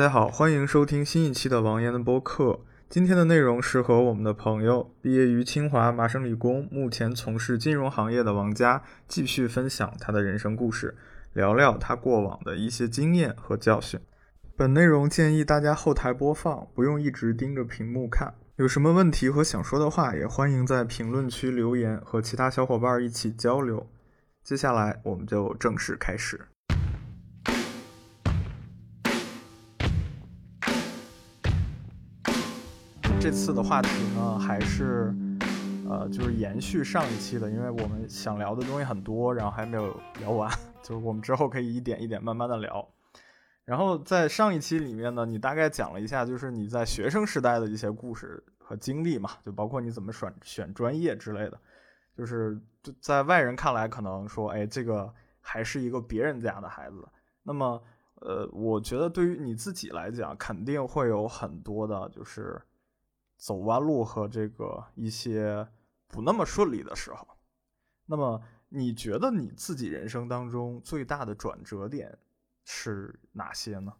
大家好，欢迎收听新一期的王岩的播客。今天的内容是和我们的朋友，毕业于清华麻省理工，目前从事金融行业的王佳继续分享他的人生故事，聊聊他过往的一些经验和教训。本内容建议大家后台播放，不用一直盯着屏幕看。有什么问题和想说的话，也欢迎在评论区留言，和其他小伙伴一起交流。接下来我们就正式开始。这次的话题呢，还是，呃，就是延续上一期的，因为我们想聊的东西很多，然后还没有聊完，就是我们之后可以一点一点慢慢的聊。然后在上一期里面呢，你大概讲了一下，就是你在学生时代的一些故事和经历嘛，就包括你怎么选选专业之类的，就是在外人看来可能说，哎，这个还是一个别人家的孩子。那么，呃，我觉得对于你自己来讲，肯定会有很多的，就是。走弯路和这个一些不那么顺利的时候，那么你觉得你自己人生当中最大的转折点是哪些呢？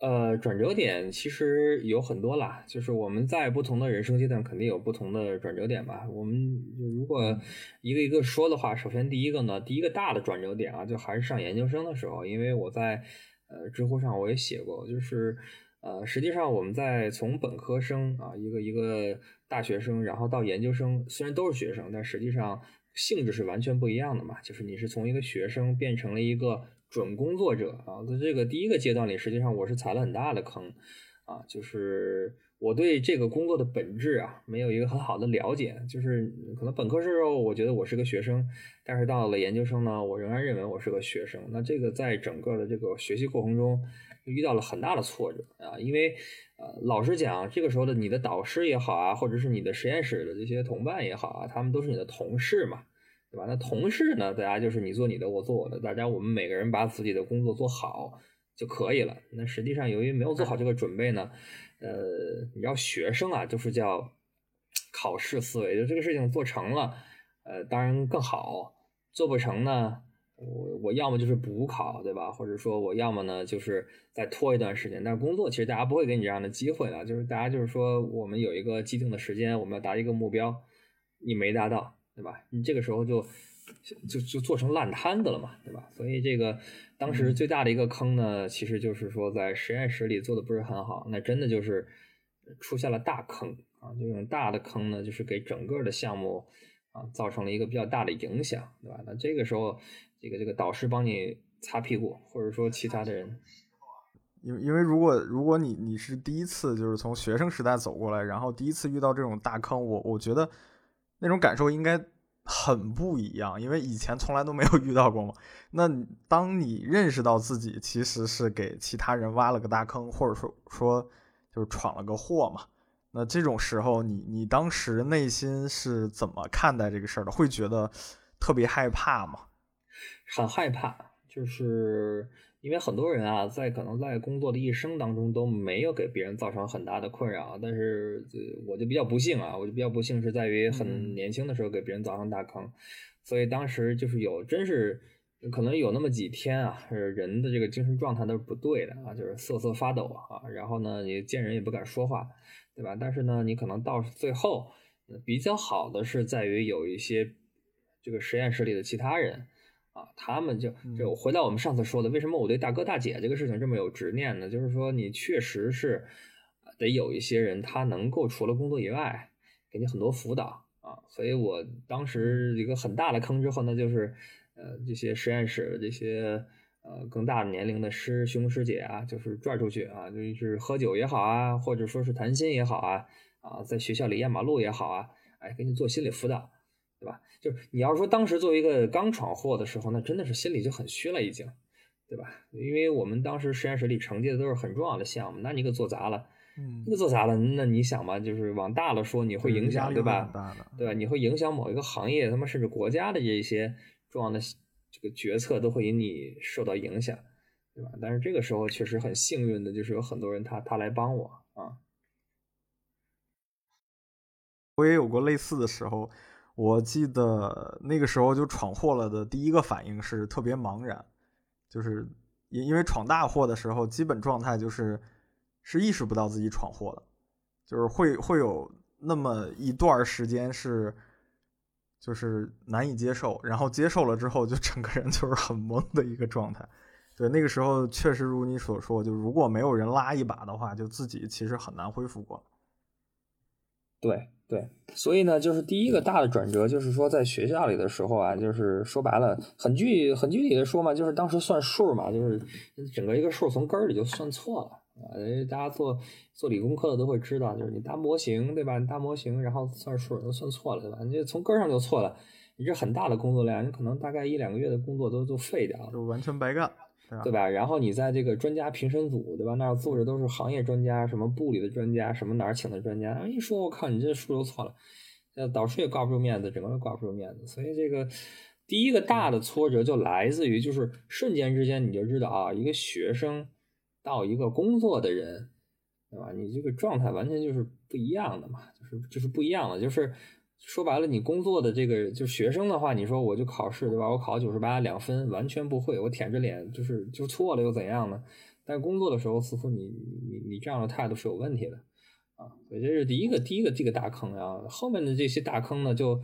呃，转折点其实有很多啦，就是我们在不同的人生阶段肯定有不同的转折点吧。我们如果一个一个说的话，首先第一个呢，第一个大的转折点啊，就还是上研究生的时候，因为我在呃知乎上我也写过，就是。呃，实际上我们在从本科生啊，一个一个大学生，然后到研究生，虽然都是学生，但实际上性质是完全不一样的嘛。就是你是从一个学生变成了一个准工作者啊，在这个第一个阶段里，实际上我是踩了很大的坑啊，就是我对这个工作的本质啊，没有一个很好的了解。就是可能本科时候我觉得我是个学生，但是到了研究生呢，我仍然认为我是个学生。那这个在整个的这个学习过程中。遇到了很大的挫折啊，因为呃，老实讲，这个时候的你的导师也好啊，或者是你的实验室的这些同伴也好啊，他们都是你的同事嘛，对吧？那同事呢，大家就是你做你的，我做我的，大家我们每个人把自己的工作做好就可以了。那实际上，由于没有做好这个准备呢，呃，你要学生啊，就是叫考试思维，就这个事情做成了，呃，当然更好；做不成呢。我我要么就是补考，对吧？或者说我要么呢，就是再拖一段时间。但是工作其实大家不会给你这样的机会的，就是大家就是说我们有一个既定的时间，我们要达一个目标，你没达到，对吧？你这个时候就就就做成烂摊子了嘛，对吧？所以这个当时最大的一个坑呢，其实就是说在实验室里做的不是很好，那真的就是出现了大坑啊！这种大的坑呢，就是给整个的项目啊造成了一个比较大的影响，对吧？那这个时候。这个这个导师帮你擦屁股，或者说其他的人，因为因为如果如果你你是第一次就是从学生时代走过来，然后第一次遇到这种大坑，我我觉得那种感受应该很不一样，因为以前从来都没有遇到过嘛。那当你认识到自己其实是给其他人挖了个大坑，或者说说就是闯了个祸嘛，那这种时候你你当时内心是怎么看待这个事儿的？会觉得特别害怕吗？很害怕，就是因为很多人啊，在可能在工作的一生当中都没有给别人造成很大的困扰，但是我就比较不幸啊，我就比较不幸是在于很年轻的时候给别人造成大坑，所以当时就是有真是可能有那么几天啊，人的这个精神状态都是不对的啊，就是瑟瑟发抖啊，然后呢，你见人也不敢说话，对吧？但是呢，你可能到最后比较好的是在于有一些这个实验室里的其他人。啊，他们就就回到我们上次说的，为什么我对大哥大姐这个事情这么有执念呢？就是说，你确实是得有一些人，他能够除了工作以外，给你很多辅导啊。所以我当时一个很大的坑之后呢，就是呃，这些实验室这些呃更大的年龄的师兄师姐啊，就是拽出去啊，就是喝酒也好啊，或者说是谈心也好啊，啊，在学校里压马路也好啊，哎，给你做心理辅导。对吧？就是你要说当时作为一个刚闯祸的时候，那真的是心里就很虚了，已经，对吧？因为我们当时实验室里承接的都是很重要的项目，那你给做砸了，嗯，你做砸了，那你想吧，就是往大了说，你会影响，对吧？对吧？你会影响某一个行业，他妈甚至国家的这些重要的这个决策都会因你受到影响，对吧？但是这个时候确实很幸运的，就是有很多人他他来帮我啊。我也有过类似的时候。我记得那个时候就闯祸了的第一个反应是特别茫然，就是因因为闯大祸的时候，基本状态就是是意识不到自己闯祸的，就是会会有那么一段时间是就是难以接受，然后接受了之后，就整个人就是 很懵的一个状态。对，那个时候确实如你所说，就如果没有人拉一把的话，就自己其实很难恢复过来。对对，所以呢，就是第一个大的转折，就是说在学校里的时候啊，就是说白了，很具很具体的说嘛，就是当时算数嘛，就是整个一个数从根儿里就算错了啊。大家做做理工科的都会知道，就是你搭模型对吧？你搭模型，然后算数都算错了对吧？你这从根儿上就错了，你这很大的工作量，你可能大概一两个月的工作都都废掉了，就完全白干。对吧？然后你在这个专家评审组，对吧？那儿坐着都是行业专家，什么部里的专家，什么哪儿请的专家。一说，我靠，你这数都错了，呃，导师也挂不住面子，整个都挂不住面子。所以这个第一个大的挫折就来自于，就是瞬间之间你就知道啊，一个学生到一个工作的人，对吧？你这个状态完全就是不一样的嘛，就是就是不一样的，就是。说白了，你工作的这个就学生的话，你说我就考试对吧？我考九十八两分，完全不会，我舔着脸就是就错了又怎样呢？但工作的时候，似乎你你你这样的态度是有问题的啊！所以这是第一个第一个这个大坑啊。后面的这些大坑呢，就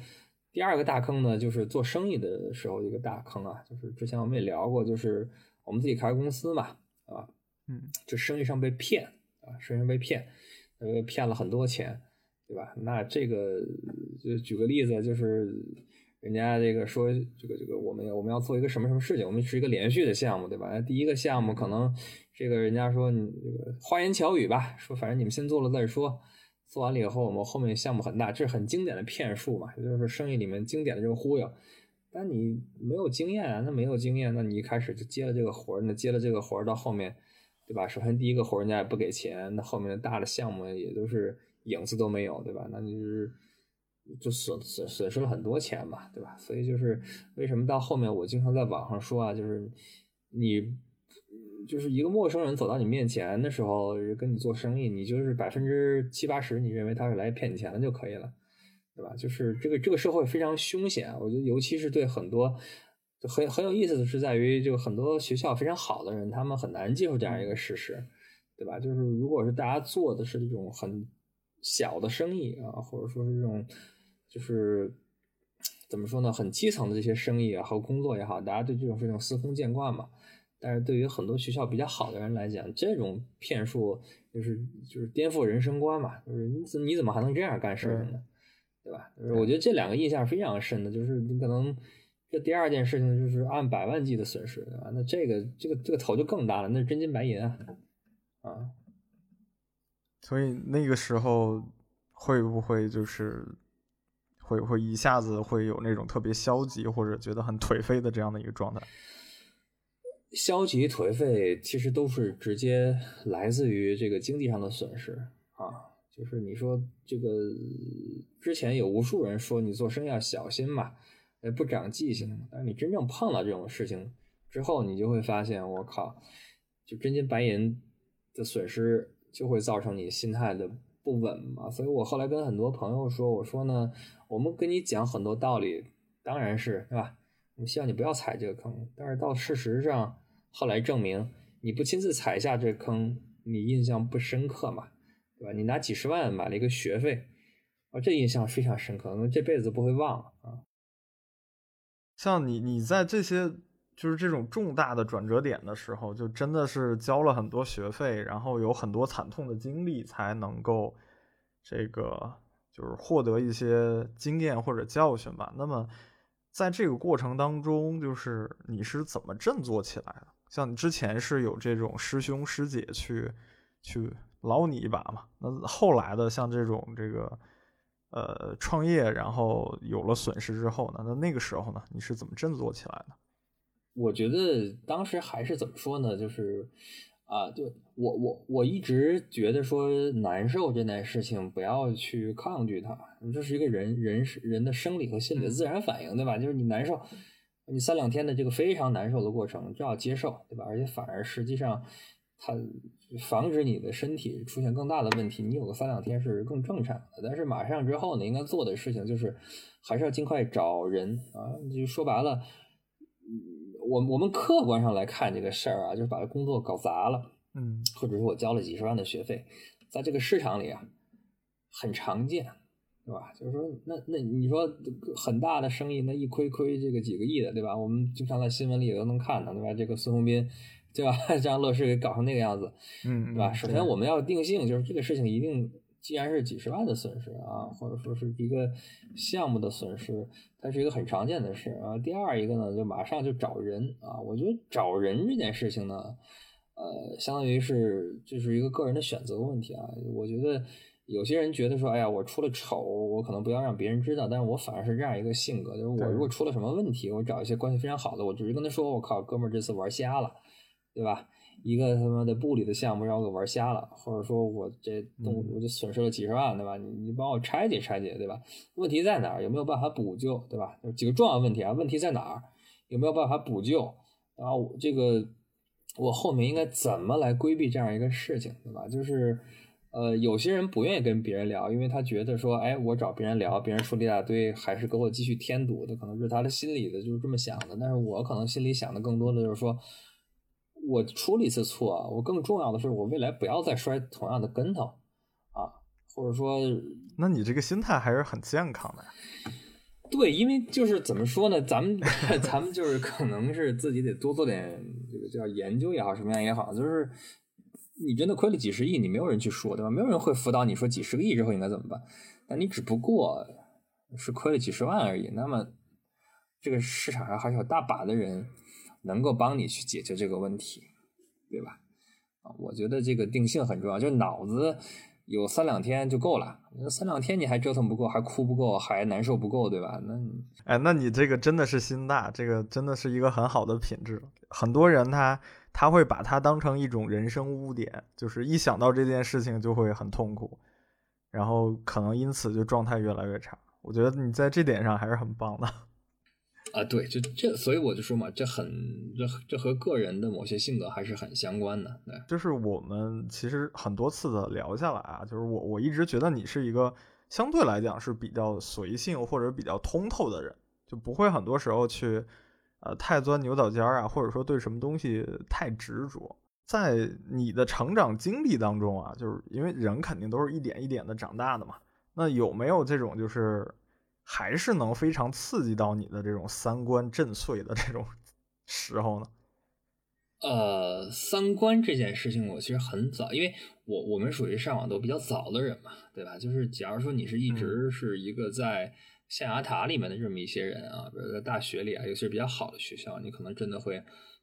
第二个大坑呢，就是做生意的时候一个大坑啊。就是之前我们也聊过，就是我们自己开公司嘛，啊，嗯，就生意上被骗啊，生意上被骗，呃，骗了很多钱。对吧？那这个就举个例子，就是人家这个说这个这个我们我们要做一个什么什么事情，我们是一个连续的项目，对吧？第一个项目可能这个人家说你这个花言巧语吧，说反正你们先做了再说，做完了以后我们后面项目很大，这是很经典的骗术嘛，也就是生意里面经典的这个忽悠。但你没有经验啊，那没有经验，那你一开始就接了这个活儿，那接了这个活儿到后面，对吧？首先第一个活人家也不给钱，那后面的大的项目也都是。影子都没有，对吧？那就是就损损损失了很多钱嘛，对吧？所以就是为什么到后面我经常在网上说啊，就是你就是一个陌生人走到你面前的时候，跟你做生意，你就是百分之七八十你认为他是来骗你钱的就可以了，对吧？就是这个这个社会非常凶险，我觉得尤其是对很多就很很有意思的是在于，就很多学校非常好的人，他们很难接受这样一个事实，对吧？就是如果是大家做的是这种很小的生意啊，或者说是这种，就是怎么说呢，很基层的这些生意啊和工作也好，大家对这种事情司空见惯嘛。但是对于很多学校比较好的人来讲，这种骗术就是就是颠覆人生观嘛，就是你怎你怎么还能这样干事呢？对吧？就是我觉得这两个印象非常深的，就是你可能这第二件事情就是按百万计的损失，对吧？那这个这个这个头就更大了，那是真金白银啊，啊。所以那个时候会不会就是会会一下子会有那种特别消极或者觉得很颓废的这样的一个状态？消极颓废其实都是直接来自于这个经济上的损失啊。就是你说这个之前有无数人说你做生意要小心嘛，呃不长记性。但是你真正碰到这种事情之后，你就会发现，我靠，就真金白银的损失。就会造成你心态的不稳嘛，所以我后来跟很多朋友说，我说呢，我们跟你讲很多道理，当然是，对吧？我们希望你不要踩这个坑，但是到事实上，后来证明你不亲自踩下这坑，你印象不深刻嘛，对吧？你拿几十万买了一个学费，啊，这印象非常深刻，那这辈子不会忘了啊。像你，你在这些。就是这种重大的转折点的时候，就真的是交了很多学费，然后有很多惨痛的经历，才能够这个就是获得一些经验或者教训吧。那么在这个过程当中，就是你是怎么振作起来的？像你之前是有这种师兄师姐去去捞你一把嘛？那后来的像这种这个呃创业，然后有了损失之后呢？那那个时候呢，你是怎么振作起来的？我觉得当时还是怎么说呢？就是啊，就我我我一直觉得说难受这件事情不要去抗拒它，这是一个人人人的生理和心理的自然反应，对吧？就是你难受，你三两天的这个非常难受的过程，就要接受，对吧？而且反而实际上它防止你的身体出现更大的问题，你有个三两天是更正常的。但是马上之后呢，应该做的事情就是还是要尽快找人啊，就说白了。我我们客观上来看这个事儿啊，就是把这工作搞砸了，嗯，或者说我交了几十万的学费，在这个市场里啊，很常见，对吧？就是说，那那你说很大的生意，那一亏亏这个几个亿的，对吧？我们经常在新闻里也都能看到，对吧？这个孙宏斌，对吧？将乐视给搞成那个样子，嗯，对吧？首先我们要定性，就是这个事情一定。既然是几十万的损失啊，或者说是一个项目的损失，它是一个很常见的事啊。第二一个呢，就马上就找人啊。我觉得找人这件事情呢，呃，相当于是就是一个个人的选择问题啊。我觉得有些人觉得说，哎呀，我出了丑，我可能不要让别人知道。但是我反而是这样一个性格，就是我如果出了什么问题，我找一些关系非常好的，我直接跟他说，我靠，哥们儿这次玩瞎了，对吧？一个他妈的部里的项目让我给玩瞎了，或者说我这动我就损失了几十万，对吧？你你帮我拆解拆解，对吧？问题在哪儿？有没有办法补救，对吧？有几个重要问题啊？问题在哪儿？有没有办法补救？然后这个我后面应该怎么来规避这样一个事情，对吧？就是呃，有些人不愿意跟别人聊，因为他觉得说，哎，我找别人聊，别人说了一大堆，还是给我继续添堵的，可能是他的心里的就是这么想的。但是我可能心里想的更多的就是说。我出了一次错，我更重要的是，我未来不要再摔同样的跟头啊，或者说，那你这个心态还是很健康的。对，因为就是怎么说呢，咱们 咱们就是可能是自己得多做点这个叫研究也好，什么样也好，就是你真的亏了几十亿，你没有人去说，对吧？没有人会辅导你说几十个亿之后应该怎么办。那你只不过是亏了几十万而已，那么这个市场上还是有大把的人。能够帮你去解决这个问题，对吧？啊，我觉得这个定性很重要，就是脑子有三两天就够了。三两天你还折腾不够，还哭不够，还难受不够，对吧？那哎，那你这个真的是心大，这个真的是一个很好的品质。很多人他他会把它当成一种人生污点，就是一想到这件事情就会很痛苦，然后可能因此就状态越来越差。我觉得你在这点上还是很棒的。啊，对，就这，所以我就说嘛，这很，这这和个人的某些性格还是很相关的。对，就是我们其实很多次的聊下来啊，就是我我一直觉得你是一个相对来讲是比较随性或者比较通透的人，就不会很多时候去呃太钻牛角尖儿啊，或者说对什么东西太执着。在你的成长经历当中啊，就是因为人肯定都是一点一点的长大的嘛，那有没有这种就是？还是能非常刺激到你的这种三观震碎的这种 时候呢？呃，三观这件事情，我其实很早，因为我我们属于上网都比较早的人嘛，对吧？就是假如说你是一直是一个在象牙塔里面的这么一些人啊，比如在大学里啊，尤其是比较好的学校，你可能真的会，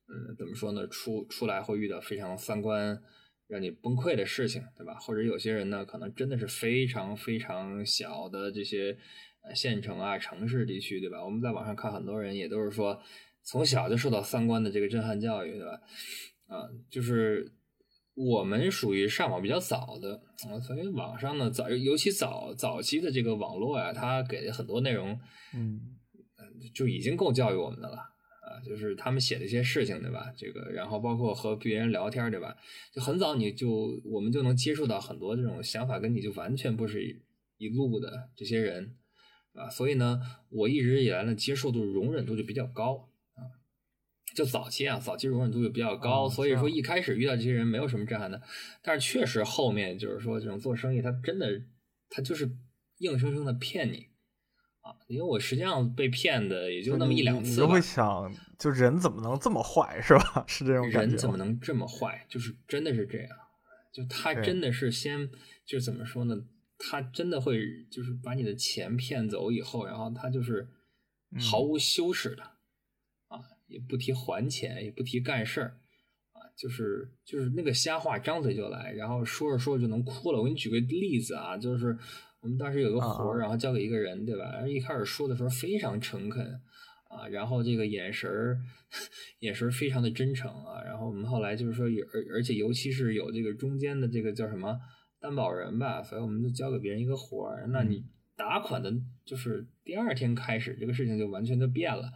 嗯，怎么说呢？出出来会遇到非常三观让你崩溃的事情，对吧？或者有些人呢，可能真的是非常非常小的这些。县城啊，城市地区，对吧？我们在网上看，很多人也都是说，从小就受到三观的这个震撼教育，对吧？啊，就是我们属于上网比较早的，啊，所以网上呢，早尤其早早期的这个网络呀，它给的很多内容，嗯，就已经够教育我们的了，啊，就是他们写的一些事情，对吧？这个，然后包括和别人聊天，对吧？就很早你就我们就能接触到很多这种想法跟你就完全不是一路的这些人。啊，所以呢，我一直以来呢，接受度、容忍度就比较高啊。就早期啊，早期容忍度就比较高，所以说一开始遇到这些人没有什么震撼的。但是确实后面就是说，这种做生意，他真的他就是硬生生的骗你啊。因为我实际上被骗的也就那么一两次。你就会想，就人怎么能这么坏，是吧？是这种感觉。人怎么能这么坏？就是真的是这样，就他真的是先就怎么说呢？他真的会就是把你的钱骗走以后，然后他就是毫无羞耻的啊，也不提还钱，也不提干事儿啊，就是就是那个瞎话，张嘴就来，然后说着说着就能哭了。我给你举个例子啊，就是我们当时有个活儿，然后交给一个人，对吧？然后一开始说的时候非常诚恳啊，然后这个眼神儿眼神儿非常的真诚啊，然后我们后来就是说，而而且尤其是有这个中间的这个叫什么？担保人吧，所以我们就交给别人一个活儿。那你打款的，就是第二天开始，这个事情就完全就变了。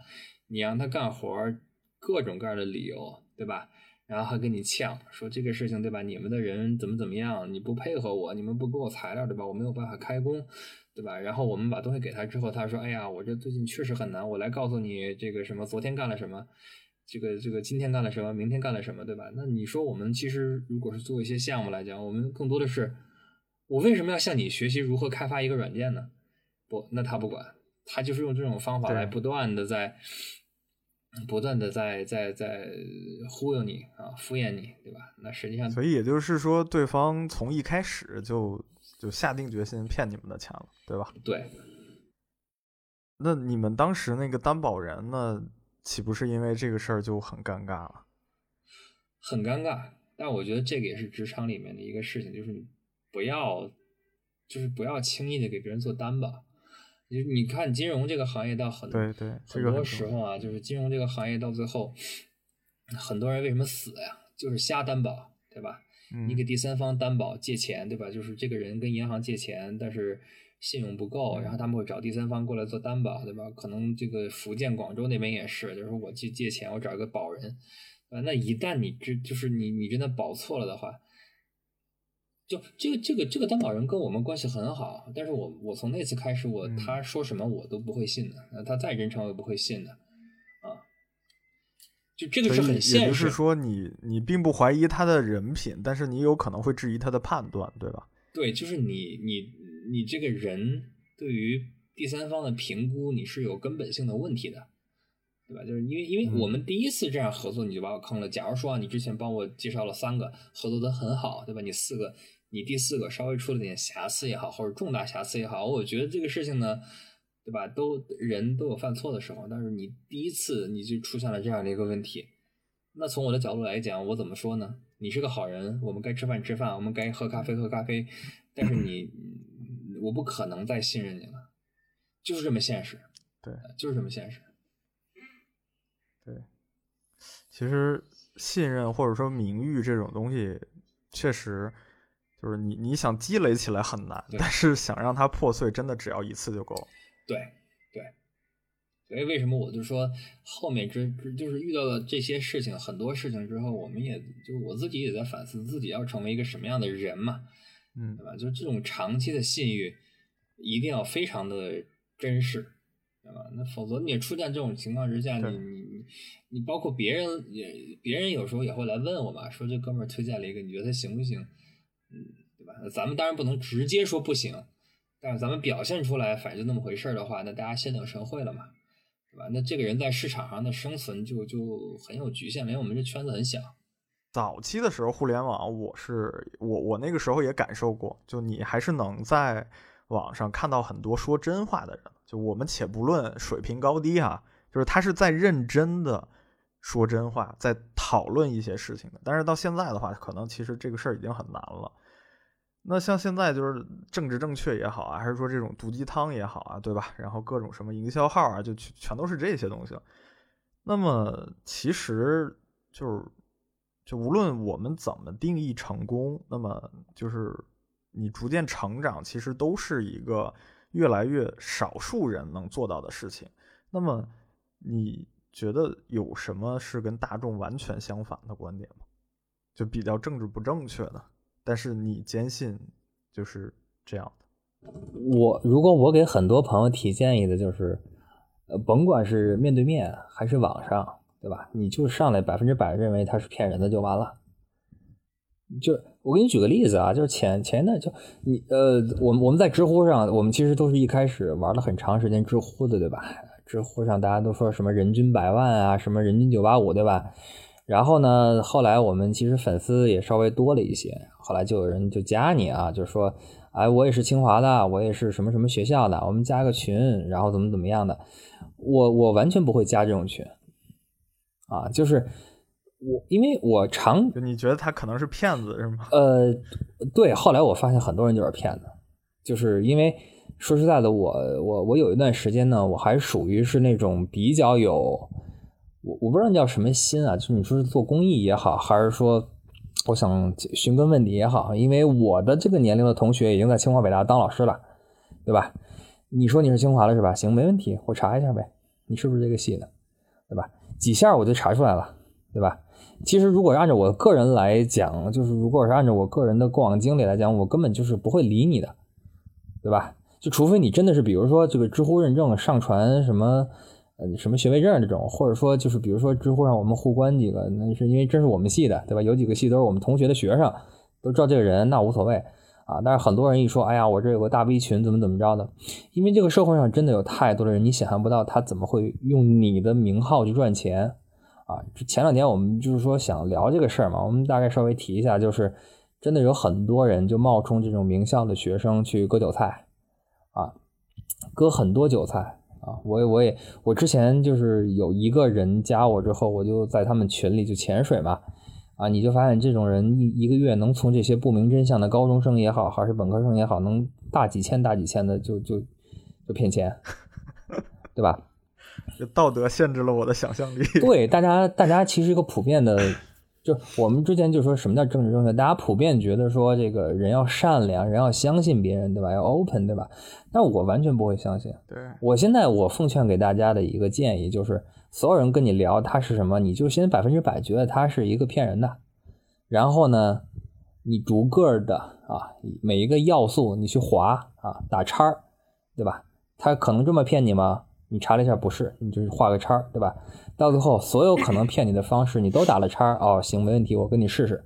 你让他干活儿，各种各样的理由，对吧？然后还跟你呛，说这个事情，对吧？你们的人怎么怎么样？你不配合我，你们不给我材料，对吧？我没有办法开工，对吧？然后我们把东西给他之后，他说：“哎呀，我这最近确实很难，我来告诉你这个什么，昨天干了什么。”这个这个今天干了什么，明天干了什么，对吧？那你说我们其实如果是做一些项目来讲，我们更多的是，我为什么要向你学习如何开发一个软件呢？不，那他不管，他就是用这种方法来不断的在。不断的在在在忽悠你啊，敷衍你，对吧？那实际上，所以也就是说，对方从一开始就就下定决心骗你们的钱了，对吧？对。那你们当时那个担保人呢，岂不是因为这个事儿就很尴尬了？很尴尬，但我觉得这个也是职场里面的一个事情，就是你不要，就是不要轻易的给别人做担保。你你看金融这个行业到很对对很多时候啊，就是金融这个行业到最后，很多人为什么死呀？就是瞎担保，对吧？你给第三方担保借钱，对吧？就是这个人跟银行借钱，但是信用不够，然后他们会找第三方过来做担保，对吧？可能这个福建、广州那边也是，就是我去借钱，我找一个保人，啊，那一旦你这就是你你真的保错了的话。就这个这个这个担保人跟我们关系很好，但是我我从那次开始，我他说什么我都不会信的，他再真诚我也不会信的，啊，就这个是很现实。也就是说，你你并不怀疑他的人品，但是你有可能会质疑他的判断，对吧？对，就是你你你这个人对于第三方的评估，你是有根本性的问题的，对吧？就是因为因为我们第一次这样合作，你就把我坑了。假如说啊，你之前帮我介绍了三个，合作的很好，对吧？你四个。你第四个稍微出了点瑕疵也好，或者重大瑕疵也好，我觉得这个事情呢，对吧？都人都有犯错的时候，但是你第一次你就出现了这样的一个问题，那从我的角度来讲，我怎么说呢？你是个好人，我们该吃饭吃饭，我们该喝咖啡喝咖啡，但是你，我不可能再信任你了，就是这么现实，对，就是这么现实，对，其实信任或者说名誉这种东西，确实。就是你你想积累起来很难，但是想让它破碎，真的只要一次就够。对对，所以为什么我就说后面这就是遇到了这些事情，很多事情之后，我们也就我自己也在反思自己要成为一个什么样的人嘛，嗯，对吧？就这种长期的信誉一定要非常的真实，对吧？那否则你也出现这种情况之下，你你你你包括别人也别人有时候也会来问我嘛，说这哥们儿推荐了一个，你觉得他行不行？嗯，对吧？咱们当然不能直接说不行，但是咱们表现出来，反正就那么回事儿的话，那大家先领神会了嘛，是吧？那这个人在市场上的生存就就很有局限，因为我们这圈子很小。早期的时候，互联网，我是我我那个时候也感受过，就你还是能在网上看到很多说真话的人。就我们且不论水平高低啊，就是他是在认真的。说真话，在讨论一些事情的，但是到现在的话，可能其实这个事儿已经很难了。那像现在就是政治正确也好啊，还是说这种毒鸡汤也好啊，对吧？然后各种什么营销号啊，就全都是这些东西。那么其实就是，就无论我们怎么定义成功，那么就是你逐渐成长，其实都是一个越来越少数人能做到的事情。那么你。觉得有什么是跟大众完全相反的观点吗？就比较政治不正确的，但是你坚信就是这样的。我如果我给很多朋友提建议的就是，呃，甭管是面对面还是网上，对吧？你就上来百分之百认为他是骗人的就完了。就我给你举个例子啊，就是前前一段就你呃，我们我们在知乎上，我们其实都是一开始玩了很长时间知乎的，对吧？知乎上大家都说什么人均百万啊，什么人均九八五，对吧？然后呢，后来我们其实粉丝也稍微多了一些，后来就有人就加你啊，就说，哎，我也是清华的，我也是什么什么学校的，我们加个群，然后怎么怎么样的。我我完全不会加这种群，啊，就是我因为我常，你觉得他可能是骗子是吗？呃，对，后来我发现很多人就是骗子，就是因为。说实在的，我我我有一段时间呢，我还属于是那种比较有，我我不知道叫什么心啊，就是你说是做公益也好，还是说我想寻根问底也好，因为我的这个年龄的同学已经在清华北大当老师了，对吧？你说你是清华的是吧？行，没问题，我查一下呗，你是不是这个系的，对吧？几下我就查出来了，对吧？其实如果按照我个人来讲，就是如果是按照我个人的过往经历来讲，我根本就是不会理你的，对吧？就除非你真的是，比如说这个知乎认证上传什么，呃什么学位证这种，或者说就是比如说知乎上我们互关几个，那是因为真是我们系的，对吧？有几个系都是我们同学的学生，都知道这个人，那无所谓啊。但是很多人一说，哎呀，我这有个大 V 群，怎么怎么着的？因为这个社会上真的有太多的人，你想象不到他怎么会用你的名号去赚钱啊。前两天我们就是说想聊这个事儿嘛，我们大概稍微提一下，就是真的有很多人就冒充这种名校的学生去割韭菜啊，割很多韭菜。啊，我也我也我之前就是有一个人加我之后，我就在他们群里就潜水嘛，啊，你就发现这种人一一个月能从这些不明真相的高中生也好，还是本科生也好，能大几千大几千的就就就骗钱，对吧？这道德限制了我的想象力。对，大家大家其实一个普遍的。就我们之前就说什么叫政治正确，大家普遍觉得说这个人要善良，人要相信别人，对吧？要 open，对吧？但我完全不会相信。对我现在我奉劝给大家的一个建议就是，所有人跟你聊他是什么，你就先百分之百觉得他是一个骗人的，然后呢，你逐个的啊每一个要素你去划啊打叉对吧？他可能这么骗你吗？你查了一下不是，你就是画个叉对吧？到最后，所有可能骗你的方式，你都打了叉哦，行，没问题，我跟你试试。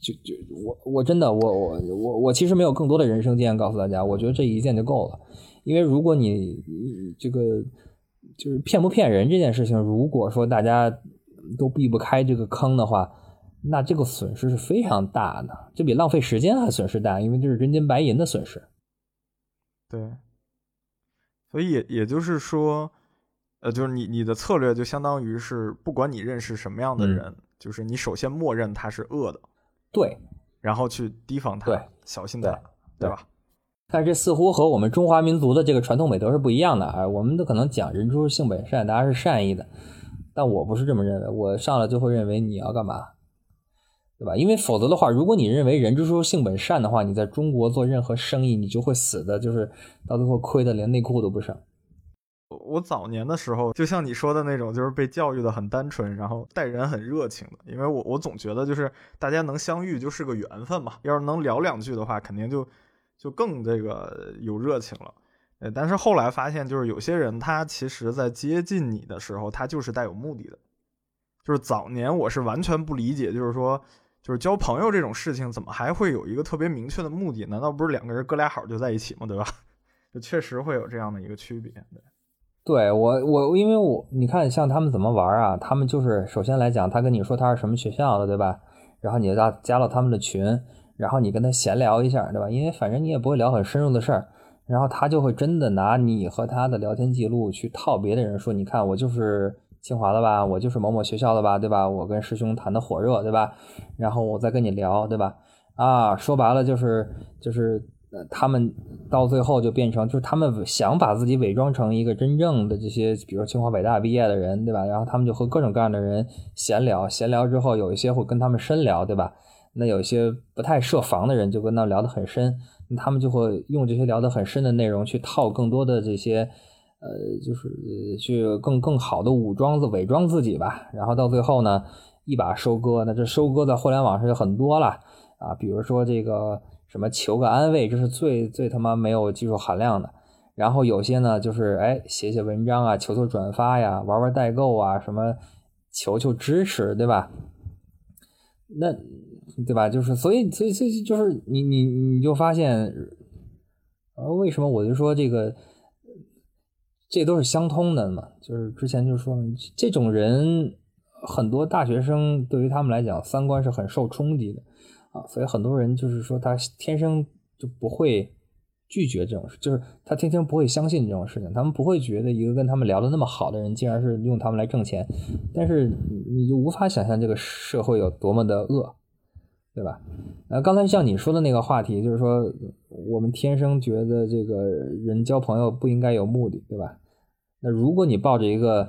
就就我我真的我我我我其实没有更多的人生经验告诉大家，我觉得这一件就够了。因为如果你这个就是骗不骗人这件事情，如果说大家都避不开这个坑的话，那这个损失是非常大的，这比浪费时间还损失大，因为这是真金白银的损失。对，所以也也就是说。呃，就是你你的策略就相当于是，不管你认识什么样的人，就是你首先默认他是恶的，对，然后去提防他，对小心他，对吧？但这似乎和我们中华民族的这个传统美德是不一样的啊！我们都可能讲人之初性本善，大家是善意的，但我不是这么认为，我上来就会认为你要干嘛，对吧？因为否则的话，如果你认为人之初性本善的话，你在中国做任何生意，你就会死的，就是到最后亏的连内裤都不剩。我早年的时候，就像你说的那种，就是被教育的很单纯，然后待人很热情的。因为我我总觉得，就是大家能相遇就是个缘分嘛。要是能聊两句的话，肯定就就更这个有热情了。呃，但是后来发现，就是有些人他其实在接近你的时候，他就是带有目的的。就是早年我是完全不理解，就是说，就是交朋友这种事情，怎么还会有一个特别明确的目的？难道不是两个人哥俩好就在一起吗？对吧？就确实会有这样的一个区别。对。对我，我因为我你看，像他们怎么玩啊？他们就是首先来讲，他跟你说他是什么学校的，对吧？然后你加加了他们的群，然后你跟他闲聊一下，对吧？因为反正你也不会聊很深入的事儿，然后他就会真的拿你和他的聊天记录去套别的人说，你看我就是清华的吧，我就是某某学校的吧，对吧？我跟师兄谈的火热，对吧？然后我再跟你聊，对吧？啊，说白了就是就是。呃，他们到最后就变成，就是他们想把自己伪装成一个真正的这些，比如说清华北大毕业的人，对吧？然后他们就和各种各样的人闲聊，闲聊之后，有一些会跟他们深聊，对吧？那有一些不太设防的人就跟他聊得很深，他们就会用这些聊得很深的内容去套更多的这些，呃，就是去更更好的武装自伪装自己吧。然后到最后呢，一把收割，那这收割在互联网上就很多了啊，比如说这个。什么求个安慰，这是最最他妈没有技术含量的。然后有些呢，就是哎写写文章啊，求求转发呀，玩玩代购啊，什么求求支持，对吧？那对吧？就是所以所以所以就是你你你就发现，呃，为什么我就说这个这都是相通的嘛？就是之前就说这种人，很多大学生对于他们来讲，三观是很受冲击的。啊，所以很多人就是说他天生就不会拒绝这种事，就是他天生不会相信这种事情，他们不会觉得一个跟他们聊的那么好的人，竟然是用他们来挣钱，但是你就无法想象这个社会有多么的恶，对吧？呃，刚才像你说的那个话题，就是说我们天生觉得这个人交朋友不应该有目的，对吧？那如果你抱着一个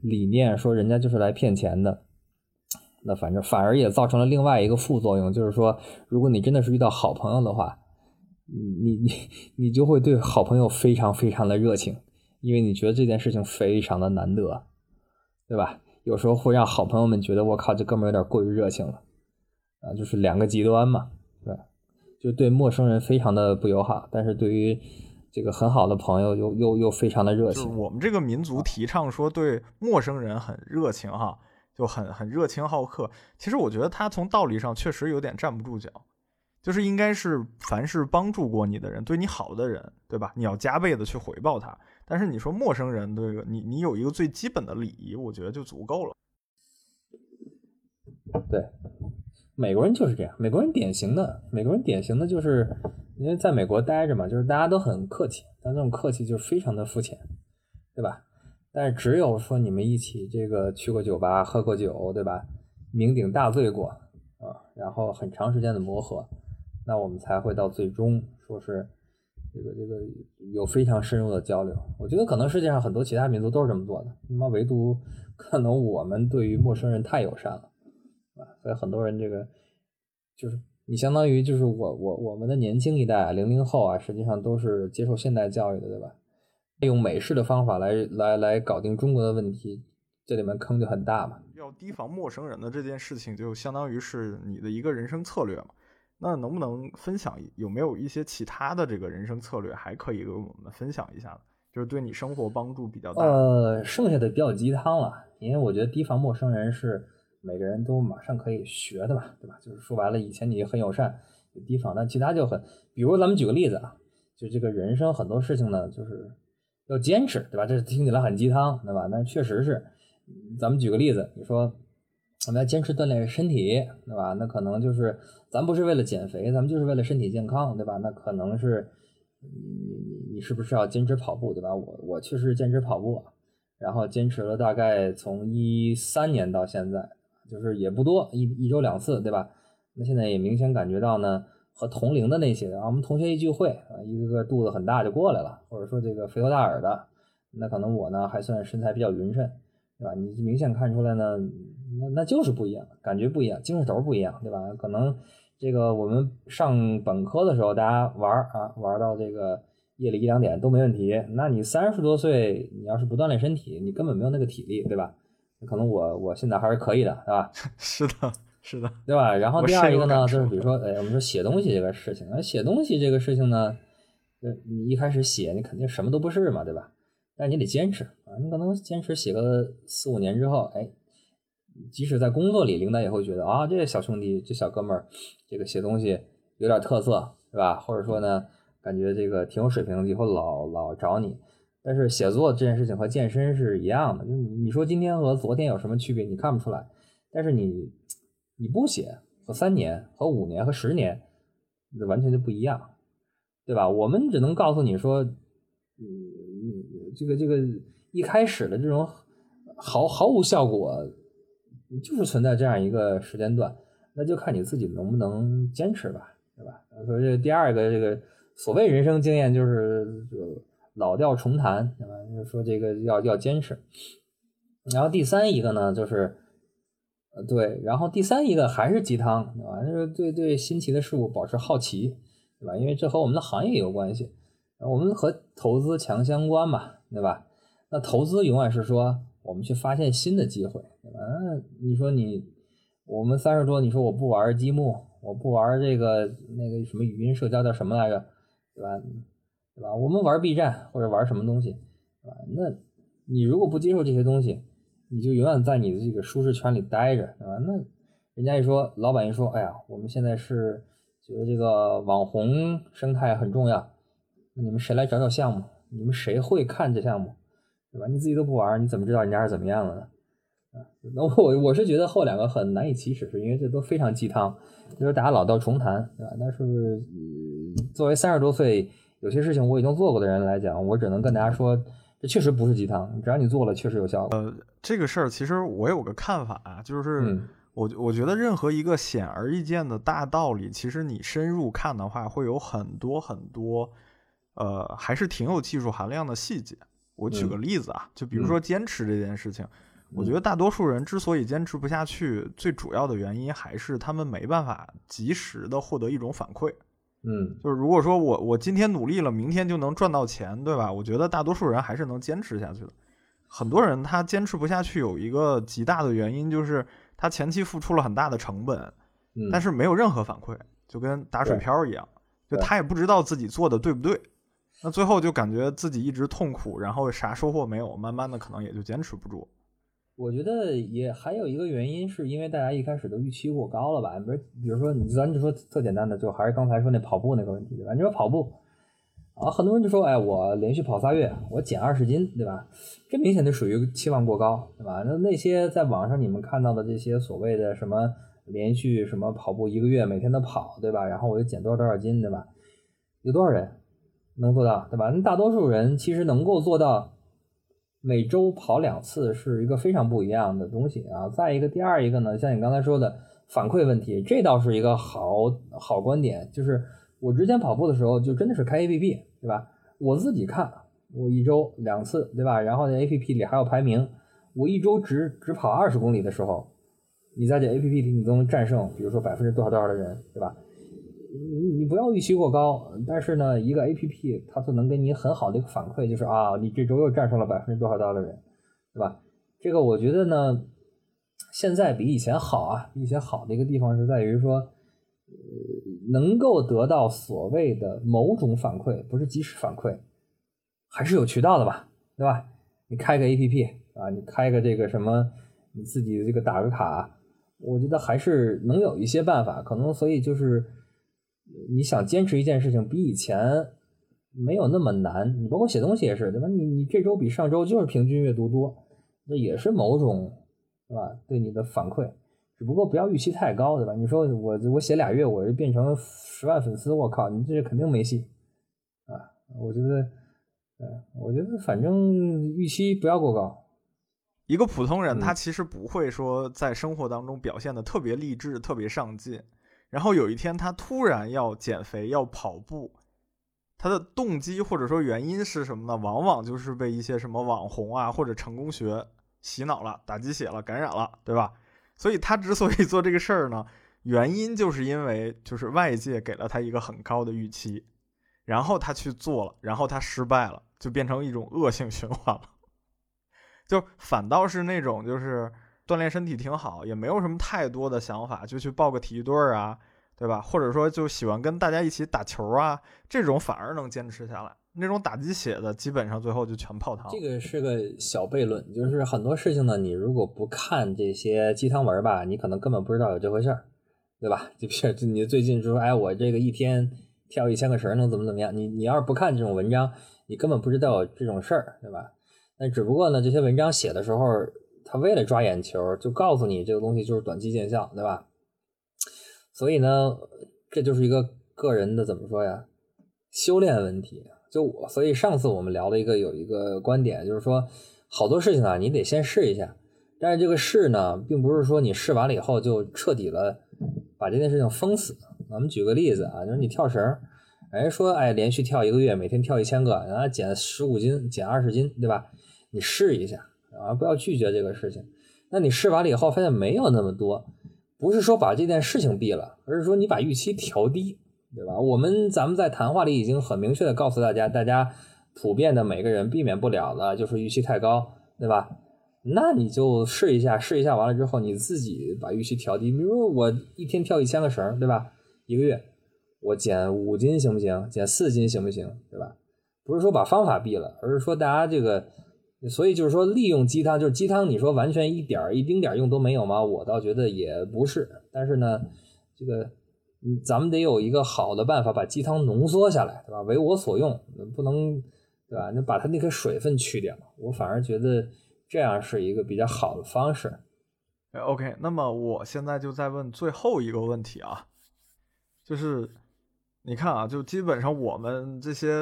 理念说人家就是来骗钱的。那反正反而也造成了另外一个副作用，就是说，如果你真的是遇到好朋友的话，你你你就会对好朋友非常非常的热情，因为你觉得这件事情非常的难得，对吧？有时候会让好朋友们觉得我靠，这哥们有点过于热情了，啊，就是两个极端嘛，对，就对陌生人非常的不友好，但是对于这个很好的朋友又又又非常的热情。我们这个民族提倡说对陌生人很热情哈，就很很热情好客。其实我觉得他从道理上确实有点站不住脚，就是应该是凡是帮助过你的人，对你好的人，对吧？你要加倍的去回报他。但是你说陌生人这个，你你有一个最基本的礼仪，我觉得就足够了。对，美国人就是这样。美国人典型的，美国人典型的就是，因为在美国待着嘛，就是大家都很客气，但这种客气就非常的肤浅，对吧？但是只有说你们一起这个去过酒吧喝过酒，对吧？酩酊大醉过啊，然后很长时间的磨合，那我们才会到最终说是这个这个有非常深入的交流。我觉得可能世界上很多其他民族都是这么做的，那么唯独 可能我们对于陌生人太友善了。啊，所以很多人这个就是你相当于就是我我我们的年轻一代零零后啊，实际上都是接受现代教育的，对吧？用美式的方法来来来搞定中国的问题，这里面坑就很大嘛。要提防陌生人的这件事情，就相当于是你的一个人生策略嘛。那能不能分享有没有一些其他的这个人生策略，还可以给我们分享一下呢？就是对你生活帮助比较大。呃，剩下的比较鸡汤了，因为我觉得提防陌生人是。每个人都马上可以学的嘛，对吧？就是说白了，以前你很友善，提防，但其他就很，比如咱们举个例子啊，就这个人生很多事情呢，就是要坚持，对吧？这听起来很鸡汤，对吧？那确实是，咱们举个例子，你说我们要坚持锻炼身体，对吧？那可能就是咱不是为了减肥，咱们就是为了身体健康，对吧？那可能是你你你是不是要坚持跑步，对吧？我我确实坚持跑步，然后坚持了大概从一三年到现在。就是也不多，一一周两次，对吧？那现在也明显感觉到呢，和同龄的那些啊，我们同学一聚会啊，一个个肚子很大就过来了，或者说这个肥头大耳的，那可能我呢还算身材比较匀称，对吧？你明显看出来呢，那那就是不一样，感觉不一样，精神头不一样，对吧？可能这个我们上本科的时候，大家玩啊玩到这个夜里一两点都没问题，那你三十多岁，你要是不锻炼身体，你根本没有那个体力，对吧？可能我我现在还是可以的，是吧？是的，是的，对吧？然后第二一个呢，就是比如说，哎，我们说写东西这个事情，那写东西这个事情呢，呃，你一开始写，你肯定什么都不是嘛，对吧？但你得坚持啊，你可能坚持写个四五年之后，哎，即使在工作里，领导也会觉得啊，这小兄弟，这小哥们儿，这个写东西有点特色，是吧？或者说呢，感觉这个挺有水平，以后老老找你。但是写作这件事情和健身是一样的，就是你说今天和昨天有什么区别？你看不出来。但是你你不写和三年和五年和十年，这完全就不一样，对吧？我们只能告诉你说，嗯，这个这个一开始的这种毫毫无效果，就是存在这样一个时间段，那就看你自己能不能坚持吧，对吧？所以这第二个这个所谓人生经验就是这个。老调重弹，对吧？就是说这个要要坚持。然后第三一个呢，就是，对，然后第三一个还是鸡汤，对吧？就是对对新奇的事物保持好奇，对吧？因为这和我们的行业有关系，我们和投资强相关嘛，对吧？那投资永远是说我们去发现新的机会，对吧？那你说你我们三十多，你说我不玩积木，我不玩这个那个什么语音社交叫什么来着，对吧？对吧？我们玩 B 站或者玩什么东西，对吧？那你如果不接受这些东西，你就永远在你的这个舒适圈里待着，对吧？那人家一说，老板一说，哎呀，我们现在是觉得这个网红生态很重要，那你们谁来找找项目？你们谁会看这项目？对吧？你自己都不玩，你怎么知道人家是怎么样的呢？啊，那我我是觉得后两个很难以启齿，是因为这都非常鸡汤，就是大家老调重弹，对吧？但是作为三十多岁。有些事情我已经做过的人来讲，我只能跟大家说，这确实不是鸡汤。只要你做了，确实有效果。呃，这个事儿其实我有个看法啊，就是我我觉得任何一个显而易见的大道理，其实你深入看的话，会有很多很多，呃，还是挺有技术含量的细节。我举个例子啊，就比如说坚持这件事情，我觉得大多数人之所以坚持不下去，最主要的原因还是他们没办法及时的获得一种反馈。嗯，就是如果说我我今天努力了，明天就能赚到钱，对吧？我觉得大多数人还是能坚持下去的。很多人他坚持不下去，有一个极大的原因就是他前期付出了很大的成本，但是没有任何反馈，就跟打水漂一样，就他也不知道自己做的对不对。那最后就感觉自己一直痛苦，然后啥收获没有，慢慢的可能也就坚持不住。我觉得也还有一个原因，是因为大家一开始都预期过高了吧？不是，比如说你咱就说特简单的，就还是刚才说那跑步那个问题，对吧？你说跑步啊，很多人就说，哎，我连续跑仨月，我减二十斤，对吧？这明显就属于期望过高，对吧？那那些在网上你们看到的这些所谓的什么连续什么跑步一个月，每天都跑，对吧？然后我就减多少多少斤，对吧？有多少人能做到，对吧？那大多数人其实能够做到。每周跑两次是一个非常不一样的东西啊！再一个，第二一个呢，像你刚才说的反馈问题，这倒是一个好好观点。就是我之前跑步的时候，就真的是开 APP，对吧？我自己看，我一周两次，对吧？然后在 APP 里还有排名，我一周只只跑二十公里的时候，你在这 APP 里你都能战胜，比如说百分之多少多少的人，对吧？你不要预期过高，但是呢，一个 A P P 它就能给你很好的一个反馈，就是啊，你这周又战胜了百分之多少多少的人，对吧？这个我觉得呢，现在比以前好啊，比以前好的一个地方是在于说，呃，能够得到所谓的某种反馈，不是及时反馈，还是有渠道的吧，对吧？你开个 A P P 啊，你开个这个什么，你自己这个打个卡，我觉得还是能有一些办法，可能所以就是。你想坚持一件事情，比以前没有那么难。你包括写东西也是，对吧？你你这周比上周就是平均阅读多，那也是某种，对吧？对你的反馈，只不过不要预期太高，对吧？你说我我写俩月我就变成十万粉丝，我靠，你这肯定没戏啊！我觉得，呃，我觉得反正预期不要过高。一个普通人他其实不会说在生活当中表现的特别励志、特别上进。然后有一天，他突然要减肥、要跑步，他的动机或者说原因是什么呢？往往就是被一些什么网红啊或者成功学洗脑了、打鸡血了、感染了，对吧？所以他之所以做这个事儿呢，原因就是因为就是外界给了他一个很高的预期，然后他去做了，然后他失败了，就变成一种恶性循环了。就反倒是那种就是。锻炼身体挺好，也没有什么太多的想法，就去报个体育队儿啊，对吧？或者说就喜欢跟大家一起打球啊，这种反而能坚持下来。那种打鸡血的，基本上最后就全泡汤。这个是个小悖论，就是很多事情呢，你如果不看这些鸡汤文吧，你可能根本不知道有这回事儿，对吧？就比如你最近说，哎，我这个一天跳一千个绳能怎么怎么样？你你要是不看这种文章，你根本不知道有这种事儿，对吧？那只不过呢，这些文章写的时候。他为了抓眼球，就告诉你这个东西就是短期见效，对吧？所以呢，这就是一个个人的怎么说呀？修炼问题。就我，所以上次我们聊了一个有一个观点，就是说好多事情啊，你得先试一下。但是这个试呢，并不是说你试完了以后就彻底了，把这件事情封死。咱们举个例子啊，就是你跳绳，人说哎，连续跳一个月，每天跳一千个，然后减十五斤、减二十斤，对吧？你试一下。啊，不要拒绝这个事情。那你试完了以后发现没有那么多，不是说把这件事情毙了，而是说你把预期调低，对吧？我们咱们在谈话里已经很明确的告诉大家，大家普遍的每个人避免不了的就是预期太高，对吧？那你就试一下，试一下完了之后你自己把预期调低。比如我一天跳一千个绳，对吧？一个月我减五斤行不行？减四斤行不行？对吧？不是说把方法毙了，而是说大家这个。所以就是说，利用鸡汤，就是鸡汤，你说完全一点儿一丁点儿用都没有吗？我倒觉得也不是。但是呢，这个，嗯，咱们得有一个好的办法把鸡汤浓缩下来，对吧？为我所用，不能，对吧？那把它那个水分去掉，我反而觉得这样是一个比较好的方式。哎，OK，那么我现在就在问最后一个问题啊，就是。你看啊，就基本上我们这些，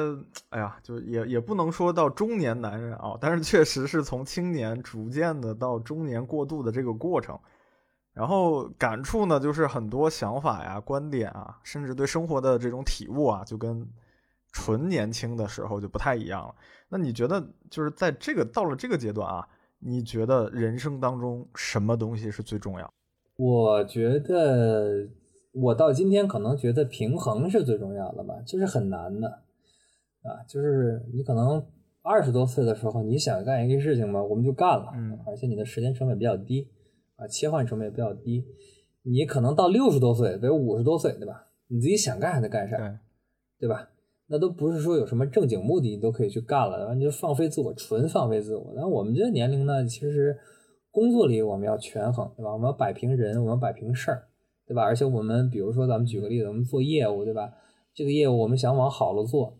哎呀，就也也不能说到中年男人啊，但是确实是从青年逐渐的到中年过渡的这个过程，然后感触呢，就是很多想法呀、观点啊，甚至对生活的这种体悟啊，就跟纯年轻的时候就不太一样了。那你觉得，就是在这个到了这个阶段啊，你觉得人生当中什么东西是最重要？我觉得。我到今天可能觉得平衡是最重要的吧，这是很难的，啊，就是你可能二十多岁的时候你想干一个事情嘛，我们就干了，嗯，而且你的时间成本比较低，啊，切换成本也比较低，你可能到六十多岁，比如五十多岁，对吧？你自己想干还得干啥，对吧？那都不是说有什么正经目的你都可以去干了，完就放飞自我，纯放飞自我。那我们这个年龄呢，其实工作里我们要权衡，对吧？我们要摆平人，我们要摆平事儿，对吧？而且我们比如说咱们举个例子，我们做业务，对吧？这个业务我们想往好了做，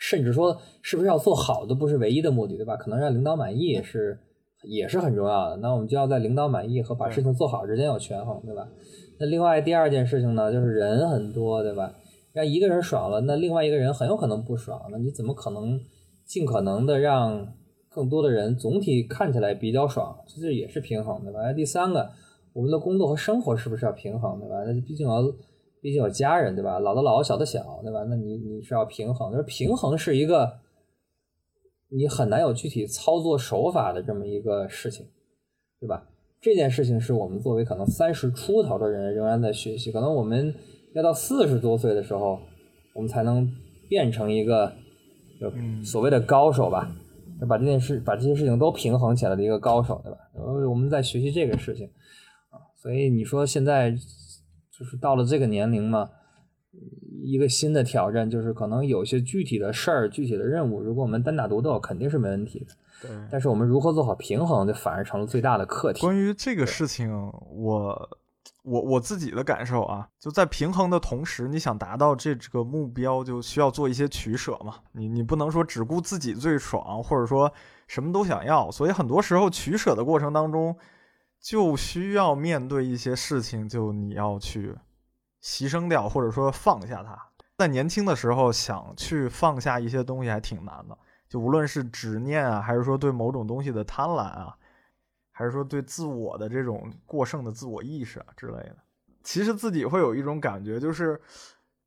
甚至说是不是要做好都不是唯一的目的，对吧？可能让领导满意是也是很重要的。那我们就要在领导满意和把事情做好之间有权衡，对吧？那另外第二件事情呢，就是人很多，对吧？让一个人爽了，那另外一个人很有可能不爽。那你怎么可能尽可能的让更多的人总体看起来比较爽？这也是平衡，对吧？第三个，我们的工作和生活是不是要平衡，对吧？那毕竟要，毕竟有家人，对吧？老的老，小的小，对吧？那你你是要平衡，就是平衡是一个你很难有具体操作手法的这么一个事情，对吧？这件事情是我们作为可能三十出头的人仍然在学习，可能我们。要到四十多岁的时候，我们才能变成一个就所谓的高手吧，就把这件事、把这些事情都平衡起来的一个高手，对吧？我们在学习这个事情啊，所以你说现在就是到了这个年龄嘛，一个新的挑战就是可能有些具体的事儿、具体的任务，如果我们单打独斗，肯定是没问题的。对，但是我们如何做好平衡，就反而成了最大的课题。关于这个事情，我。我我自己的感受啊，就在平衡的同时，你想达到这这个目标，就需要做一些取舍嘛。你你不能说只顾自己最爽，或者说什么都想要。所以很多时候取舍的过程当中，就需要面对一些事情，就你要去牺牲掉，或者说放下它。在年轻的时候想去放下一些东西还挺难的，就无论是执念啊，还是说对某种东西的贪婪啊。还是说对自我的这种过剩的自我意识啊之类的，其实自己会有一种感觉，就是，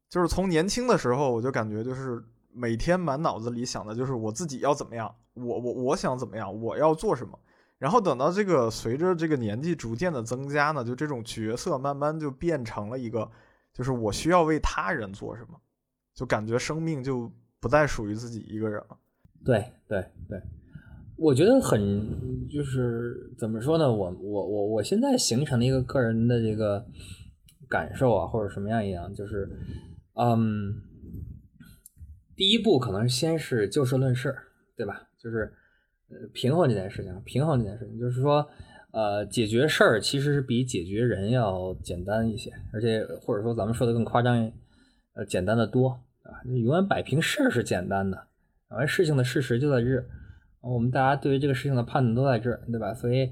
就是从年轻的时候我就感觉就是每天满脑子里想的就是我自己要怎么样，我我我想怎么样，我要做什么。然后等到这个随着这个年纪逐渐的增加呢，就这种角色慢慢就变成了一个，就是我需要为他人做什么，就感觉生命就不再属于自己一个人了。对对对。我觉得很就是怎么说呢？我我我我现在形成了一个个人的这个感受啊，或者什么样一样，就是嗯，第一步可能先是就事论事，对吧？就是呃平衡这件事情，平衡这件事情，就是说呃解决事儿其实是比解决人要简单一些，而且或者说咱们说的更夸张，呃简单的多啊。永远摆平事儿是简单的，而事情的事实就在这儿。我们大家对于这个事情的判断都在这儿，对吧？所以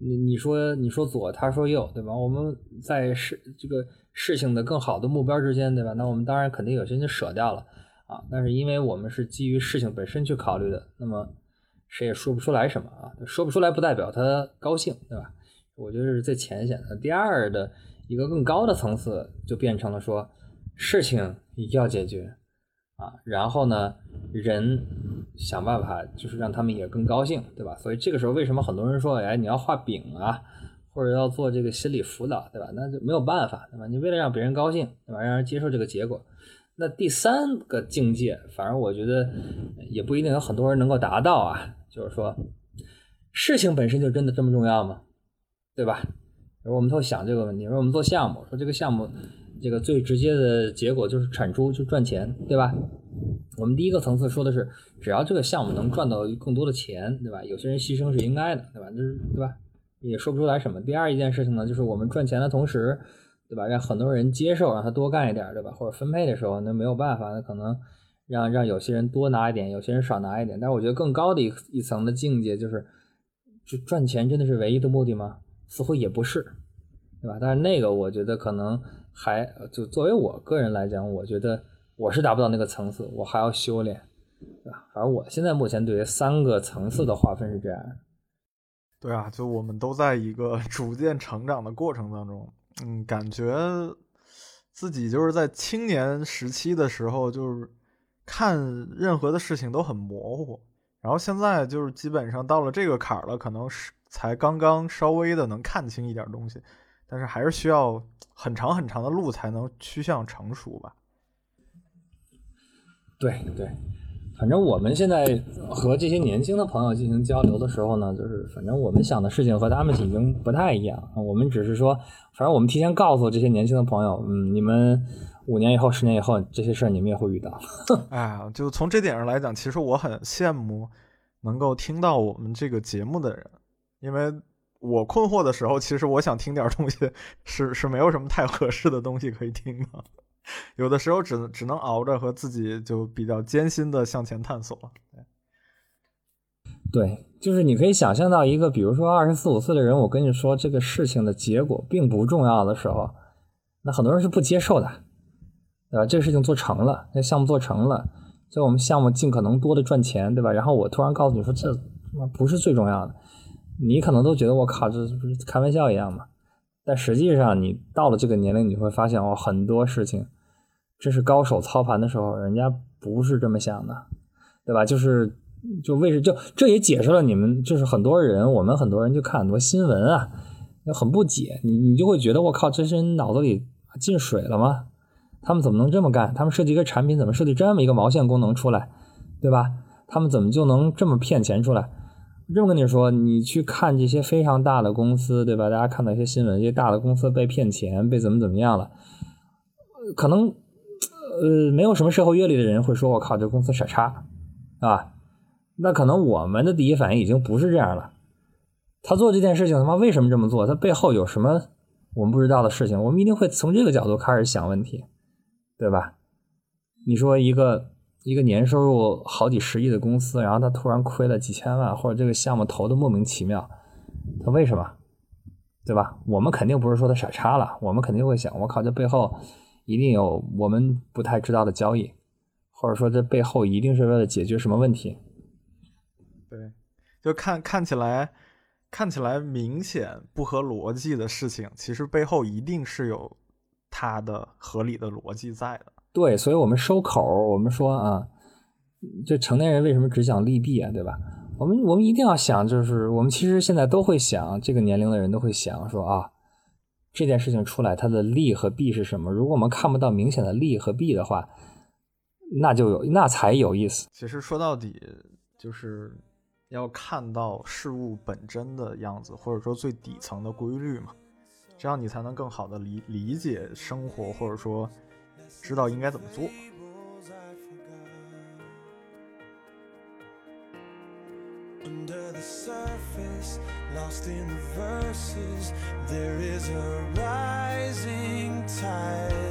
你你说你说左，他说右，对吧？我们在事这个事情的更好的目标之间，对吧？那我们当然肯定有些人就舍掉了啊。但是因为我们是基于事情本身去考虑的，那么谁也说不出来什么啊。说不出来不代表他高兴，对吧？我觉得是最浅显的。第二的一个更高的层次，就变成了说事情要解决。啊，然后呢，人想办法就是让他们也更高兴，对吧？所以这个时候为什么很多人说，哎，你要画饼啊，或者要做这个心理辅导，对吧？那就没有办法，对吧？你为了让别人高兴，对吧？让人接受这个结果，那第三个境界，反而我觉得也不一定有很多人能够达到啊。就是说，事情本身就真的这么重要吗？对吧？我们都想这个问题，说我们做项目，说这个项目。这个最直接的结果就是产出，就赚钱，对吧？我们第一个层次说的是，只要这个项目能赚到更多的钱，对吧？有些人牺牲是应该的，对吧？就是对吧？也说不出来什么。第二一件事情呢，就是我们赚钱的同时，对吧？让很多人接受，让他多干一点，对吧？或者分配的时候，那没有办法，那可能让让有些人多拿一点，有些人少拿一点。但是我觉得更高的一一层的境界就是，就赚钱真的是唯一的目的吗？似乎也不是，对吧？但是那个我觉得可能。还就作为我个人来讲，我觉得我是达不到那个层次，我还要修炼，对吧？反正我现在目前对于三个层次的划分是这样。对啊，就我们都在一个 逐渐成长的过程当中，嗯，感觉自己就是在青年时期的时候，就是看任何的事情都很模糊，然后现在就是基本上到了这个坎儿了，可能是才刚刚稍微的能看清一点东西。但是还是需要很长很长的路才能趋向成熟吧。对对，反正我们现在和这些年轻的朋友进行交流的时候呢，就是反正我们想的事情和他们已经不太一样。我们只是说，反正我们提前告诉这些年轻的朋友，嗯，你们五年以后、十年以后，这些事儿你们也会遇到。哎呀，就从这点上来讲，其实我很羡慕能够听到我们这个节目的人，因为我困惑的时候，其实我想听点东西，是是没有什么太合适的东西可以听的，有的时候只能只能熬着和自己就比较艰辛的向前探索。对，就是你可以想象到一个，比如说二十四五岁的人，我跟你说这个事情的结果并不重要的时候，那很多人是不接受的，对吧？这个事情做成了，那项目做成了，就我们项目尽可能多的赚钱，对吧？然后我突然告诉你说这不是最重要的，你可能都觉得我靠，这不是开玩笑一样嘛？但实际上你到了这个年龄，你会发现哦，很多事情，这是高手操盘的时候，人家不是这么想的，对吧？就是。就为什就这也解释了你们就是很多人，我们很多人就看很多新闻啊，很不解，你你就会觉得我靠，这些人脑子里进水了吗？他们怎么能这么干？他们设计一个产品，怎么设计这么一个毛线功能出来，对吧？他们怎么就能这么骗钱出来？这么跟你说，你去看这些非常大的公司，对吧？大家看到一些新闻，这些大的公司被骗钱，被怎么怎么样了？可能呃，没有什么社会阅历的人会说，我靠，这公司傻叉，啊。那可能我们的第一反应已经不是这样了。他做这件事情，他妈为什么这么做？他背后有什么我们不知道的事情？我们一定会从这个角度开始想问题，对吧？你说一个一个年收入好几十亿的公司，然后他突然亏了几千万，或者这个项目投的莫名其妙，他为什么？对吧？我们肯定不是说他傻叉了，我们肯定会想，我靠，这背后一定有我们不太知道的交易，或者说这背后一定是为了解决什么问题。对，就看看起来看起来明显不合逻辑的事情，其实背后一定是有它的合理的逻辑在的。对，所以我们收口，我们说啊，这成年人为什么只讲利弊啊？对吧？我们我们一定要想，就是我们其实现在都会想，这个年龄的人都会想说啊，这件事情出来它的利和弊是什么？如果我们看不到明显的利和弊的话，那就有那才有意思。其实说到底就是。要看到事物本真的样子，或者说最底层的规律嘛，这样你才能更好的理理解生活，或者说知道应该怎么做。shadows and demons hide